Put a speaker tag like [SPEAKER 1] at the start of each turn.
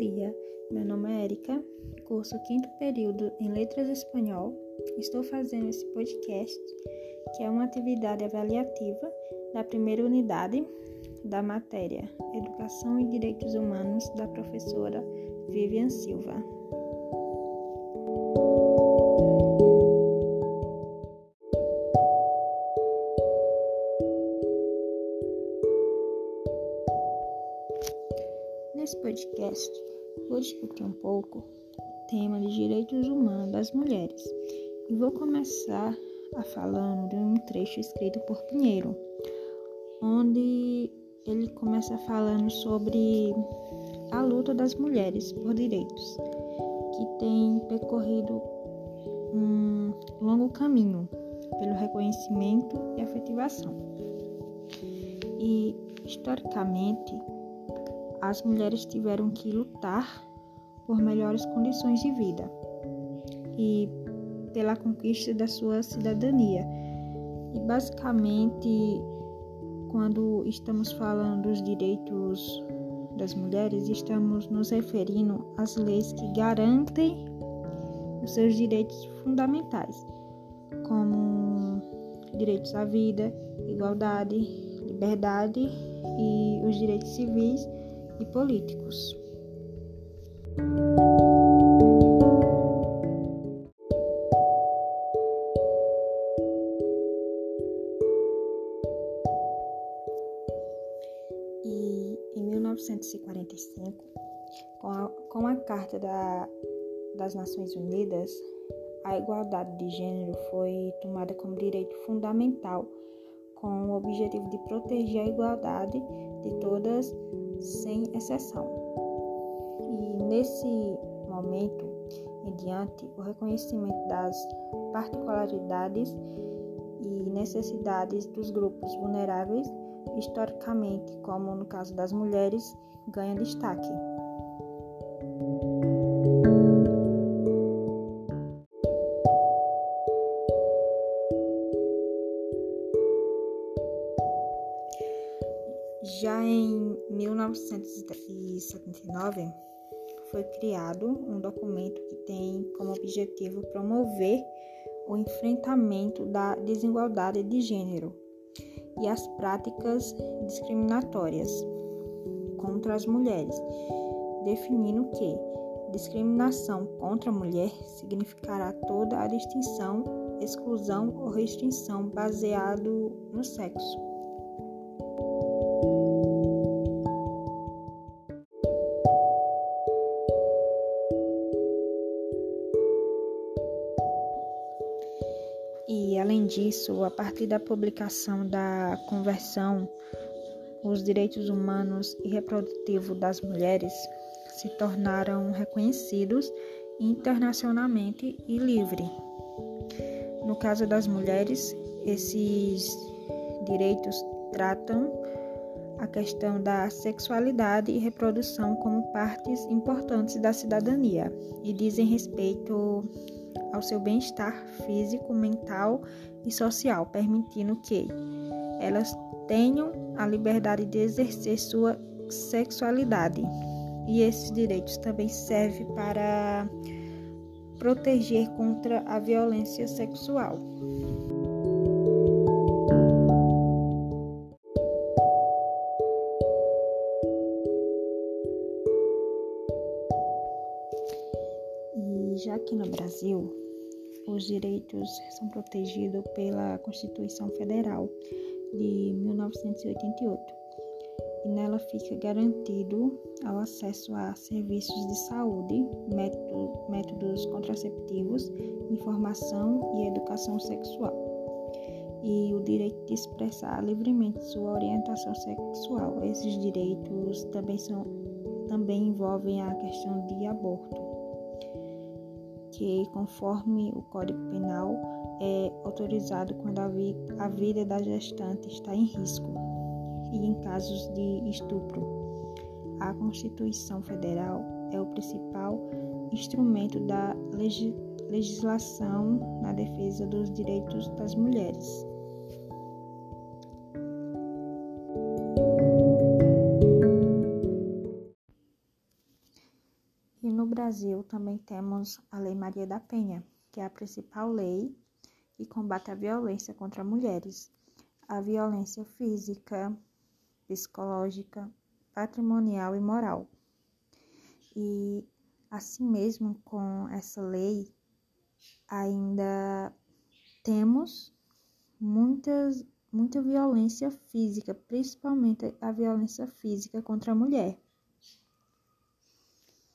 [SPEAKER 1] dia, meu nome é Erika, curso quinto período em Letras Espanhol. Estou fazendo esse podcast, que é uma atividade avaliativa da primeira unidade da matéria Educação e Direitos Humanos da professora Vivian Silva. Nesse podcast, vou discutir um pouco o tema de direitos humanos das mulheres e vou começar a falando de um trecho escrito por Pinheiro, onde ele começa falando sobre a luta das mulheres por direitos, que tem percorrido um longo caminho pelo reconhecimento e afetivação. E historicamente, as mulheres tiveram que lutar por melhores condições de vida e pela conquista da sua cidadania. E basicamente, quando estamos falando dos direitos das mulheres, estamos nos referindo às leis que garantem os seus direitos fundamentais, como direitos à vida, igualdade, liberdade e os direitos civis e políticos. E em 1945, com a, com a Carta da, das Nações Unidas, a igualdade de gênero foi tomada como direito fundamental, com o objetivo de proteger a igualdade de todas sem exceção. E nesse momento em diante, o reconhecimento das particularidades e necessidades dos grupos vulneráveis, historicamente, como no caso das mulheres, ganha destaque. Já em 1979, foi criado um documento que tem como objetivo promover o enfrentamento da desigualdade de gênero e as práticas discriminatórias contra as mulheres, definindo que discriminação contra a mulher significará toda a distinção, exclusão ou restrição baseado no sexo. E além disso, a partir da publicação da Convenção, os direitos humanos e reprodutivos das mulheres se tornaram reconhecidos internacionalmente e livre. No caso das mulheres, esses direitos tratam a questão da sexualidade e reprodução como partes importantes da cidadania e dizem respeito ao seu bem-estar físico, mental e social, permitindo que elas tenham a liberdade de exercer sua sexualidade. E esses direitos também servem para proteger contra a violência sexual. E já aqui no Brasil, os direitos são protegidos pela Constituição Federal de 1988 e nela fica garantido ao acesso a serviços de saúde, métodos contraceptivos, informação e educação sexual e o direito de expressar livremente sua orientação sexual. Esses direitos também são também envolvem a questão de aborto que, conforme o Código Penal, é autorizado quando a, vi a vida da gestante está em risco e em casos de estupro. A Constituição Federal é o principal instrumento da leg legislação na defesa dos direitos das mulheres. No Brasil também temos a Lei Maria da Penha, que é a principal lei que combate a violência contra mulheres, a violência física, psicológica, patrimonial e moral. E assim mesmo com essa lei ainda temos muitas muita violência física, principalmente a violência física contra a mulher.